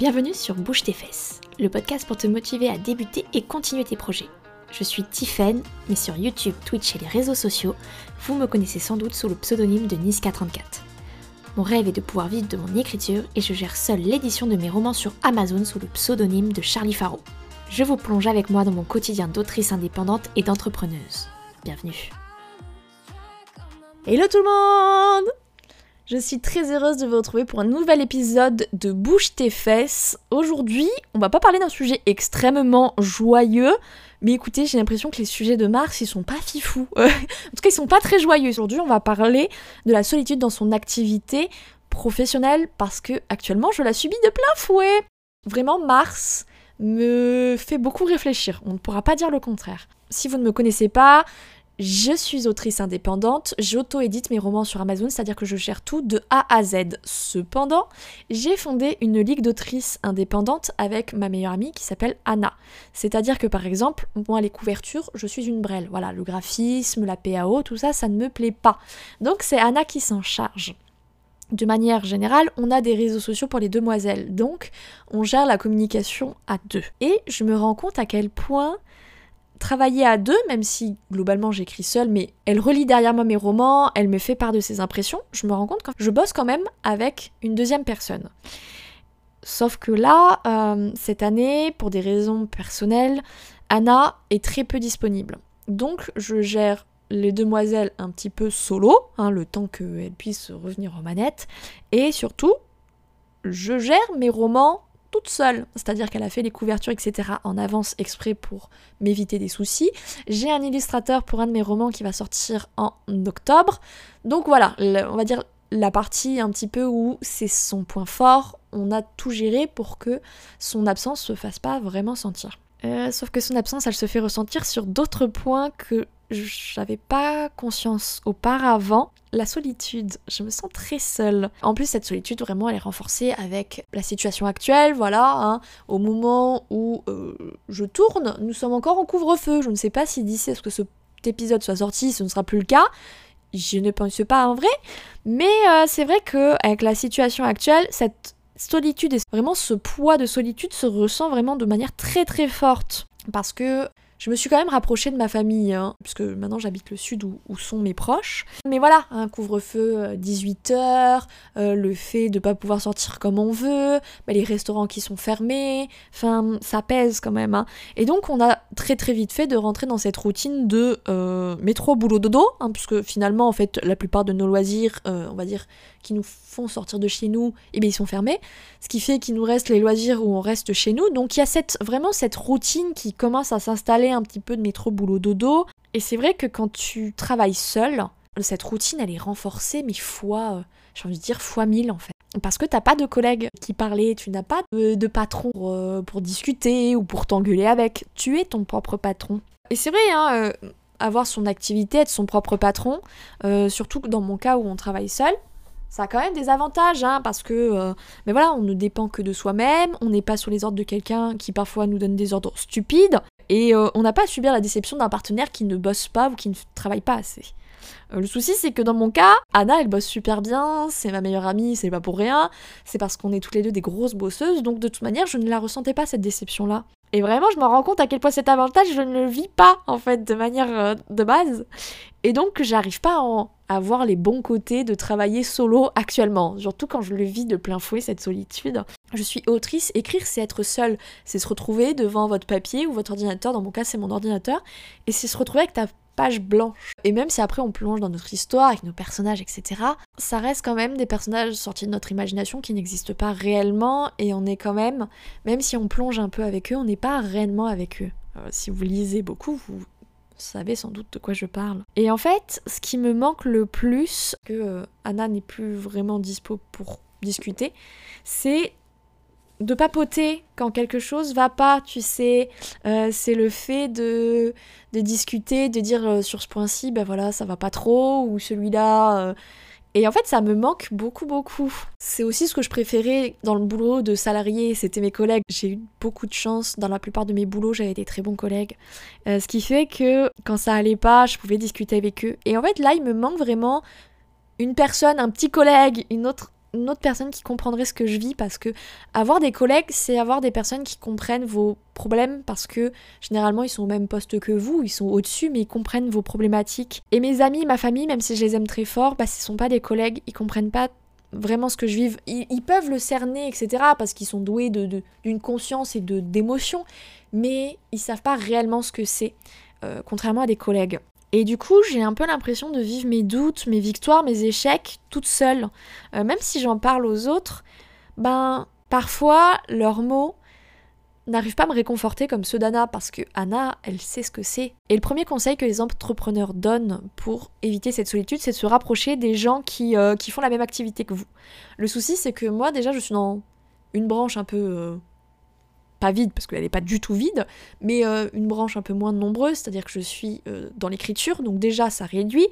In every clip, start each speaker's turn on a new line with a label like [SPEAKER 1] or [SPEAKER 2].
[SPEAKER 1] Bienvenue sur Bouge tes fesses, le podcast pour te motiver à débuter et continuer tes projets. Je suis Tiffen, mais sur YouTube, Twitch et les réseaux sociaux, vous me connaissez sans doute sous le pseudonyme de Niska34. Mon rêve est de pouvoir vivre de mon écriture et je gère seule l'édition de mes romans sur Amazon sous le pseudonyme de Charlie Faro. Je vous plonge avec moi dans mon quotidien d'autrice indépendante et d'entrepreneuse. Bienvenue. Hello tout le monde je suis très heureuse de vous retrouver pour un nouvel épisode de Bouge tes fesses. Aujourd'hui, on va pas parler d'un sujet extrêmement joyeux, mais écoutez, j'ai l'impression que les sujets de Mars, ils sont pas fifous. en tout cas, ils sont pas très joyeux. Aujourd'hui, on va parler de la solitude dans son activité professionnelle parce que actuellement, je la subis de plein fouet. Vraiment, Mars me fait beaucoup réfléchir. On ne pourra pas dire le contraire. Si vous ne me connaissez pas, je suis autrice indépendante, j'auto-édite mes romans sur Amazon, c'est-à-dire que je gère tout de A à Z. Cependant, j'ai fondé une ligue d'autrices indépendantes avec ma meilleure amie qui s'appelle Anna. C'est-à-dire que par exemple, moi les couvertures, je suis une brêle. Voilà, le graphisme, la PAO, tout ça, ça ne me plaît pas. Donc c'est Anna qui s'en charge. De manière générale, on a des réseaux sociaux pour les demoiselles, donc on gère la communication à deux. Et je me rends compte à quel point travailler à deux, même si globalement j'écris seule, mais elle relit derrière moi mes romans, elle me fait part de ses impressions, je me rends compte que je bosse quand même avec une deuxième personne. Sauf que là, euh, cette année, pour des raisons personnelles, Anna est très peu disponible. Donc je gère les demoiselles un petit peu solo, hein, le temps qu'elles puissent revenir aux manettes, et surtout, je gère mes romans seule, c'est-à-dire qu'elle a fait les couvertures, etc. en avance exprès pour m'éviter des soucis. J'ai un illustrateur pour un de mes romans qui va sortir en octobre. Donc voilà, on va dire la partie un petit peu où c'est son point fort, on a tout géré pour que son absence se fasse pas vraiment sentir. Euh, sauf que son absence, elle se fait ressentir sur d'autres points que j'avais pas conscience auparavant. La solitude, je me sens très seule. En plus, cette solitude, vraiment, elle est renforcée avec la situation actuelle, voilà. Hein. au moment où euh, je tourne, nous sommes encore en couvre-feu. Je ne sais pas si d'ici à ce que cet épisode soit sorti, ce ne sera plus le cas. Je ne pense pas en vrai. Mais euh, c'est vrai que avec la situation actuelle, cette solitude et vraiment ce poids de solitude se ressent vraiment de manière très très forte. Parce que je me suis quand même rapprochée de ma famille, hein, puisque maintenant j'habite le sud où, sont mes proches. Mais voilà, un couvre-feu 18h, euh, euh, le fait de pas pouvoir sortir comme on veut, bah, les restaurants qui sont fermés, enfin ça pèse quand même. Hein. Et donc on a très très vite fait de rentrer dans cette routine de euh, métro, boulot, dodo, hein, puisque finalement en fait la plupart de nos loisirs, on va dire, qui nous font sortir de chez nous, eh bien ils sont fermés. Ce qui fait qu'il nous reste les loisirs où on reste chez nous. Donc il y a cette, vraiment cette routine qui commence à s'installer un petit peu de métro boulot dodo. Et c'est vrai que quand tu travailles seul, cette routine elle est renforcée, mais fois, euh, j'ai envie de dire fois mille en fait. Parce que t'as pas de collègues qui parlaient, tu n'as pas de, patron euh, pour, discuter ou pour t'engueuler avec. Tu es ton propre patron. Et c'est vrai, hein, euh, avoir son activité, être son propre patron, surtout dans mon cas où on travaille seul, ça a quand même des avantages, hein, parce que, euh, mais voilà, on ne dépend que de soi-même, on n'est pas sous les ordres de quelqu'un qui parfois nous donne des ordres stupides, et euh, on n'a pas à subir la déception d'un partenaire qui ne bosse pas ou qui ne travaille pas assez. Euh, le souci, c'est que dans mon cas, Anna, elle bosse super bien, c'est ma meilleure amie, c'est pas pour rien, c'est parce qu'on est toutes les deux des grosses bosseuses, donc de toute manière, je ne la ressentais pas cette déception-là. Et vraiment, je me rends compte à quel point cet avantage, je ne le vis pas, en fait, de manière de base. Et donc, j'arrive pas à en avoir les bons côtés de travailler solo actuellement, surtout quand je le vis de plein fouet, cette solitude. Je suis autrice, écrire c'est être seule, c'est se retrouver devant votre papier ou votre ordinateur, dans mon cas c'est mon ordinateur, et c'est se retrouver avec ta page blanche. Et même si après on plonge dans notre histoire, avec nos personnages, etc., ça reste quand même des personnages sortis de notre imagination qui n'existent pas réellement, et on est quand même, même si on plonge un peu avec eux, on n'est pas réellement avec eux. Euh, si vous lisez beaucoup, vous savez sans doute de quoi je parle. Et en fait, ce qui me manque le plus, que euh, Anna n'est plus vraiment dispo pour discuter, c'est de papoter quand quelque chose va pas, tu sais. Euh, c'est le fait de, de discuter, de dire euh, sur ce point-ci, ben voilà, ça va pas trop, ou celui-là, et en fait, ça me manque beaucoup, beaucoup. C'est aussi ce que je préférais dans le boulot de salarié, c'était mes collègues. J'ai eu beaucoup de chance, dans la plupart de mes boulots, j'avais des très bons collègues. Euh, ce qui fait que quand ça allait pas, je pouvais discuter avec eux. Et en fait, là, il me manque vraiment une personne, un petit collègue, une autre une autre personne qui comprendrait ce que je vis parce que avoir des collègues, c'est avoir des personnes qui comprennent vos problèmes parce que généralement ils sont au même poste que vous, ils sont au-dessus mais ils comprennent vos problématiques. Et mes amis, ma famille, même si je les aime très fort, bah ce sont pas des collègues, ils comprennent pas vraiment ce que je vis. Ils, peuvent le cerner, etc. parce qu'ils sont doués d'une de, conscience et de d'émotion, mais ils savent pas réellement ce que c'est, euh, contrairement à des collègues. Et du coup, j'ai un peu l'impression de vivre mes doutes, mes victoires, mes échecs toute seule. Euh, même si j'en parle aux autres, ben parfois leurs mots n'arrivent pas à me réconforter comme ceux d'Anna parce que Anna, elle sait ce que c'est. Et le premier conseil que les entrepreneurs donnent pour éviter cette solitude, c'est de se rapprocher des gens qui, euh, font la même activité que vous. Le souci, c'est que moi, déjà, je suis dans une branche un peu euh, vide parce qu'elle n'est pas du tout vide, mais euh, une branche un peu moins nombreuse, c'est-à-dire que je suis euh, dans l'écriture, donc déjà ça réduit.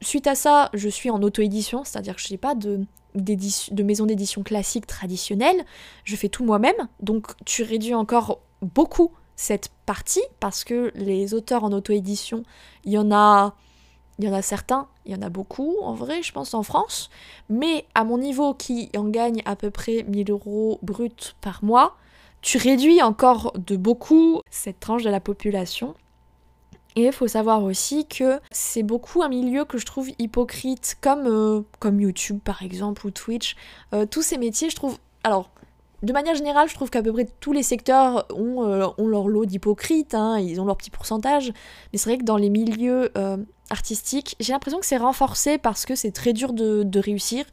[SPEAKER 1] Suite à ça, je suis en auto-édition, c'est-à-dire que je n'ai pas de, de maison d'édition classique traditionnelle, je fais tout moi-même, donc tu réduis encore beaucoup cette partie parce que les auteurs en auto-édition, il y en a il y en a certains, il y en a beaucoup en vrai, je pense en France, mais à mon niveau qui en gagne à peu près 1000 euros brut par mois, tu réduis encore de beaucoup cette tranche de la population. Et il faut savoir aussi que c'est beaucoup un milieu que je trouve hypocrite, comme, euh, comme YouTube par exemple ou Twitch. Euh, tous ces métiers, je trouve... Alors, de manière générale, je trouve qu'à peu près tous les secteurs ont, euh, ont leur lot d'hypocrites, hein, ils ont leur petit pourcentage. Mais c'est vrai que dans les milieux artistique, j'ai l'impression que c'est renforcé parce que c'est très dur de, réussir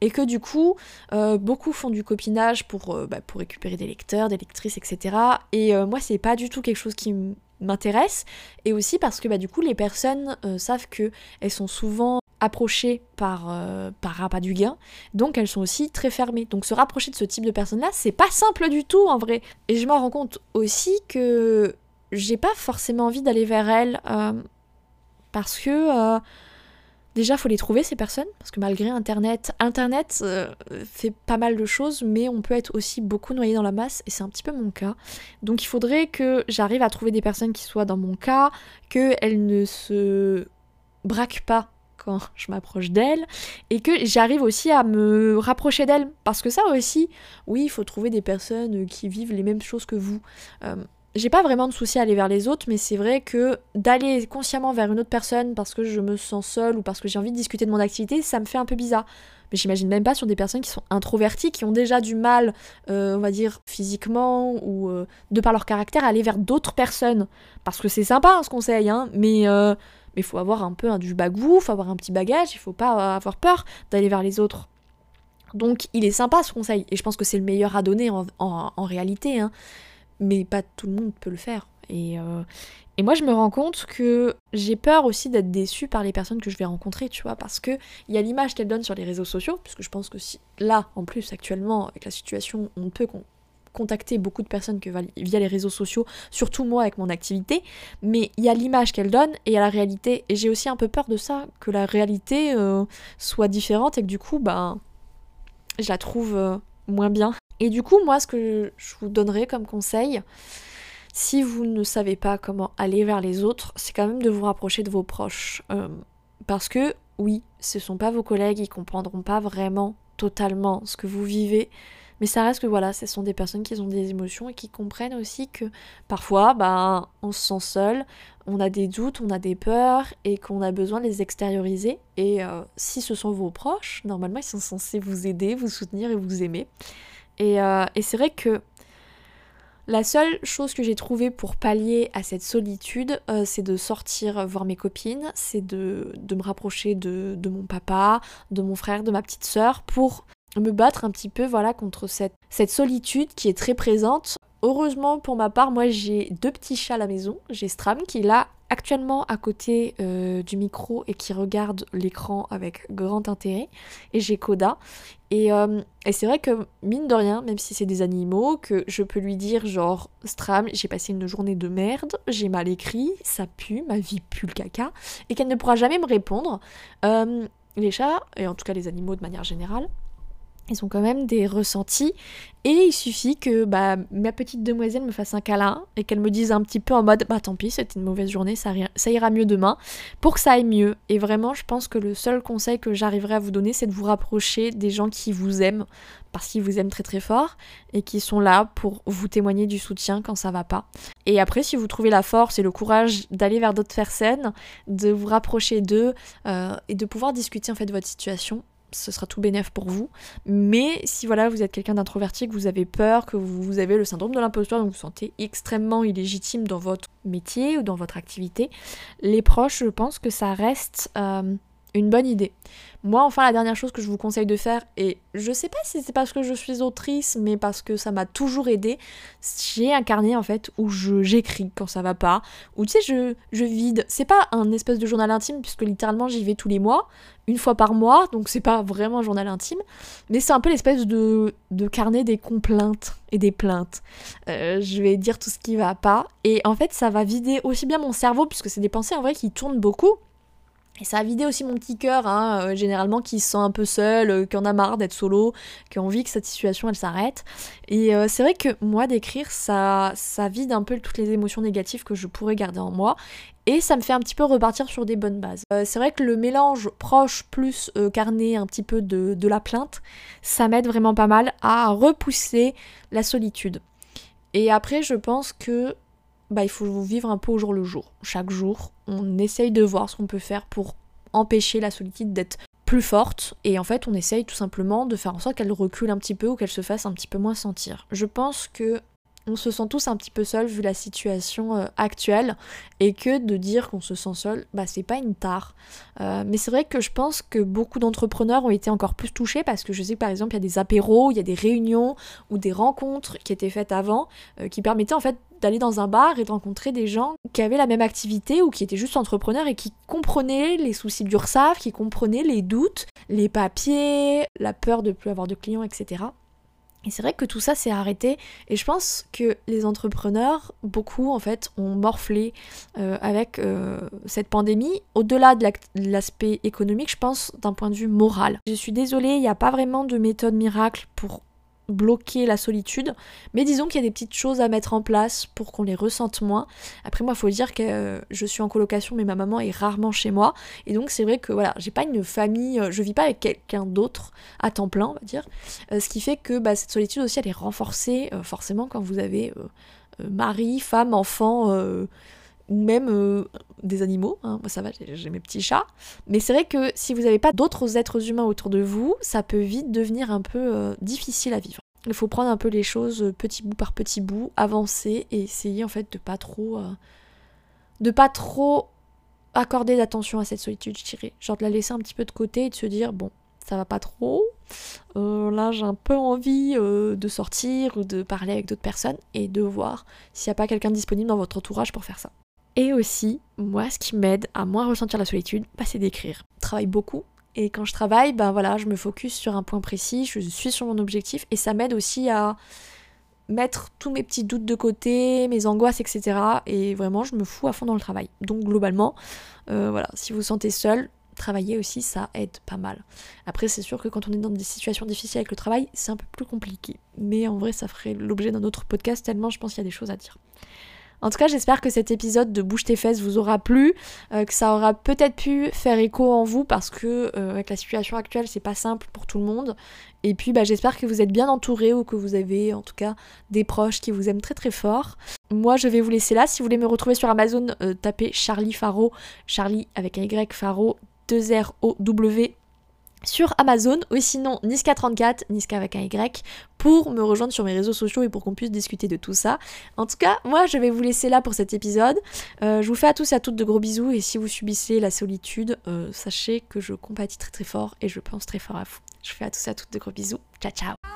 [SPEAKER 1] et que du coup, euh, beaucoup font du copinage pour, euh, bah, pour récupérer des lecteurs, des lectrices, etc. Et euh, moi, c'est pas du tout quelque chose qui m'intéresse. Et aussi parce que bah, du coup, les personnes savent que elles sont souvent approchées par, par pas du gain, donc elles sont aussi très fermées. Donc se rapprocher de ce type de personnes-là, c'est pas simple du tout en vrai. Et je me rends compte aussi que j'ai pas forcément envie d'aller vers elles parce que euh, déjà, faut les trouver, ces personnes. Parce que malgré Internet, Internet euh, fait pas mal de choses, mais on peut être aussi beaucoup noyé dans la masse, et c'est un petit peu mon cas. Donc il faudrait que j'arrive à trouver des personnes qui soient dans mon cas, qu'elles ne se braquent pas quand je m'approche d'elles et que j'arrive aussi à me rapprocher d'elles parce que ça aussi oui il faut trouver des personnes qui vivent les mêmes choses que vous euh, j'ai pas vraiment de souci à aller vers les autres, mais c'est vrai que d'aller consciemment vers une autre personne parce que je me sens seule ou parce que j'ai envie de discuter de mon activité, ça me fait un peu bizarre. Mais j'imagine même pas sur des personnes qui sont introverties, qui ont déjà du mal, euh, on va dire, physiquement ou euh, de par leur caractère, à aller vers d'autres personnes. Parce que c'est sympa hein, ce conseil, hein, mais euh, faut avoir un peu du bagou, faut avoir un petit bagage, il faut pas avoir peur d'aller vers les autres. Donc il est sympa ce conseil, et je pense que c'est le meilleur à donner en, en réalité. Hein mais pas tout le monde peut le faire. Et, euh, et moi, je me rends compte que j'ai peur aussi d'être déçue par les personnes que je vais rencontrer, tu vois, parce que il y a l'image qu'elles donnent sur les réseaux sociaux, puisque je pense que si là, en plus, actuellement, avec la situation, on peut contacter beaucoup de personnes via les réseaux sociaux, surtout moi avec mon activité, mais il y a l'image qu'elles donnent et il y a la réalité, et j'ai aussi un peu peur de ça, que la réalité euh, soit différente et que du coup, ben, je la trouve euh, moins bien. Et du coup, moi, ce que je vous donnerais comme conseil, si vous ne savez pas comment aller vers les autres, c'est quand même de vous rapprocher de vos proches. Euh, parce que, oui, ce sont pas vos collègues, ils comprendront pas vraiment totalement ce que vous vivez. Mais ça reste que voilà, ce sont des personnes qui ont des émotions et qui comprennent aussi que parfois, ben, on se sent seul, on a des doutes, on a des peurs et qu'on a besoin de les extérioriser. Et euh, si ce sont vos proches, normalement, ils sont censés vous aider, vous soutenir et vous aimer. Et, euh, et c'est vrai que la seule chose que j'ai trouvée pour pallier à cette solitude, euh, c'est de sortir voir mes copines, c'est de, me rapprocher de, mon papa, de mon frère, de ma petite sœur, pour me battre un petit peu voilà contre cette, cette solitude qui est très présente. Heureusement pour ma part, moi j'ai deux petits chats à la maison. J'ai Stram qui est là actuellement à côté euh, du micro et qui regarde l'écran avec grand intérêt. Et j'ai Koda. Et, euh, et c'est vrai que, mine de rien, même si c'est des animaux, que je peux lui dire genre, Stram, j'ai passé une journée de merde, j'ai mal écrit, ça pue, ma vie pue le caca, et qu'elle ne pourra jamais me répondre. Euh, les chats, et en tout cas les animaux de manière générale, ils ont quand même des ressentis et il suffit que bah, ma petite demoiselle me fasse un câlin et qu'elle me dise un petit peu en mode bah tant pis c'était une mauvaise journée ça, ça, ira mieux demain pour que ça aille mieux et vraiment je pense que le seul conseil que j'arriverai à vous donner c'est de vous rapprocher des gens qui vous aiment parce qu'ils vous aiment très très fort et qui sont là pour vous témoigner du soutien quand ça va pas. Et après, si vous trouvez la force et le courage d'aller vers d'autres personnes, de vous rapprocher d'eux euh, et de pouvoir discuter en fait de votre situation, ce sera tout bénéf pour vous. Mais si voilà, vous êtes quelqu'un d'introverti, que vous avez peur, que vous avez le syndrome de l'imposteur, donc vous vous sentez extrêmement illégitime dans votre métier ou dans votre activité, les proches, je pense que ça reste euh, une bonne idée. Moi, enfin, la dernière chose que je vous conseille de faire, et je sais pas si c'est parce que je suis autrice, mais parce que ça m'a toujours aidé, j'ai un carnet en fait où j'écris quand ça va pas, ou tu sais, je, je vide. C'est pas un espèce de journal intime, puisque littéralement j'y vais tous les mois, une fois par mois, donc c'est pas vraiment un journal intime, mais c'est un peu l'espèce de, de, carnet des complaintes et des plaintes. Euh, je vais dire tout ce qui va pas, et en fait, ça va vider aussi bien mon cerveau, puisque c'est des pensées en vrai qui tournent beaucoup et ça a vidé aussi mon petit cœur, hein, euh, généralement qui se sent un peu seul, euh, qui en a marre d'être solo, qui a envie que cette situation elle s'arrête. Et euh, c'est vrai que moi d'écrire, ça, ça vide un peu toutes les émotions négatives que je pourrais garder en moi. Et ça me fait un petit peu repartir sur des bonnes bases. c'est vrai que le mélange proche plus carnet, un petit peu de la plainte, ça m'aide vraiment pas mal à repousser la solitude. Et après, je pense que bah, il faut vivre un peu au jour le jour. Chaque jour, on essaye de voir ce qu'on peut faire pour empêcher la solitude d'être plus forte et en fait on essaye tout simplement de faire en sorte qu'elle recule un petit peu ou qu'elle se fasse un petit peu moins sentir. Je pense que on se sent tous un petit peu seul vu la situation euh, actuelle et que de dire qu'on se sent seul, bah c'est pas une tare. Euh, mais c'est vrai que je pense que beaucoup d'entrepreneurs ont été encore plus touchés parce que je sais que par exemple il y a des apéros, il y a des réunions ou des rencontres qui étaient faites avant euh, qui permettaient en fait d'aller dans un bar et de rencontrer des gens qui avaient la même activité ou qui étaient juste entrepreneurs et qui comprenaient les soucis d'URSAF, qui comprenaient les doutes, les papiers, la peur de plus avoir de clients, etc. Et c'est vrai que tout ça s'est arrêté et je pense que les entrepreneurs, beaucoup en fait, ont morflé euh, avec euh, cette pandémie. Au-delà de l'aspect économique, je pense d'un point de vue moral. Je suis désolée, il n'y a pas vraiment de méthode miracle pour bloquer la solitude, mais disons qu'il y a des petites choses à mettre en place pour qu'on les ressente moins. Après moi, il faut dire que euh, je suis en colocation, mais ma maman est rarement chez moi, et donc c'est vrai que voilà, j'ai pas une famille, euh, je vis pas avec quelqu'un d'autre à temps plein, on va dire, euh, ce qui fait que bah, cette solitude aussi, elle est renforcée forcément quand vous avez mari, femme, enfant même des animaux. Hein. Moi, ça va, j'ai mes petits chats. Mais c'est vrai que si vous n'avez pas d'autres êtres humains autour de vous, ça peut vite devenir un peu difficile à vivre. Il faut prendre un peu les choses petit bout par petit bout, avancer et essayer en fait de pas trop, de pas trop accorder d'attention à cette solitude, je dirais. Genre de la laisser un petit peu de côté et de se dire bon, ça va pas trop. là, j'ai un peu envie de sortir ou de parler avec d'autres personnes et de voir s'il n'y a pas quelqu'un disponible dans votre entourage pour faire ça. Et aussi, moi, ce qui m'aide à moins ressentir la solitude, bah, c'est d'écrire. Je travaille beaucoup. Et quand je travaille, ben voilà, je me focus sur un point précis, je suis sur mon objectif, et ça m'aide aussi à mettre tous mes petits doutes de côté, mes angoisses, etc. Et vraiment, je me fous à fond dans le travail. Donc globalement, euh, voilà, si vous vous sentez seul, travailler aussi, ça aide pas mal. Après, c'est sûr que quand on est dans des situations difficiles avec le travail, c'est un peu plus compliqué. Mais en vrai, ça ferait l'objet d'un autre podcast, tellement je pense qu'il y a des choses à dire. En tout cas, j'espère que cet épisode de Bouge tes fesses vous aura plu, euh, que ça aura peut-être pu faire écho en vous parce que euh, avec la situation actuelle, c'est pas simple pour tout le monde. Et puis bah, j'espère que vous êtes bien entourés ou que vous avez en tout cas des proches qui vous aiment très très fort. Moi je vais vous laisser là. Si vous voulez me retrouver sur Amazon, euh, tapez Charlie Faro, Charlie avec un Y Faro, 2 R O W sur Amazon ou sinon Niska34, Niska avec un Y, pour me rejoindre sur mes réseaux sociaux et pour qu'on puisse discuter de tout ça. En tout cas, moi je vais vous laisser là pour cet épisode. Euh, je vous fais à tous et à toutes de gros bisous et si vous subissez la solitude, euh, sachez que je compatis très très fort et je pense très fort à vous. Je vous fais à tous et à toutes de gros bisous. Ciao ciao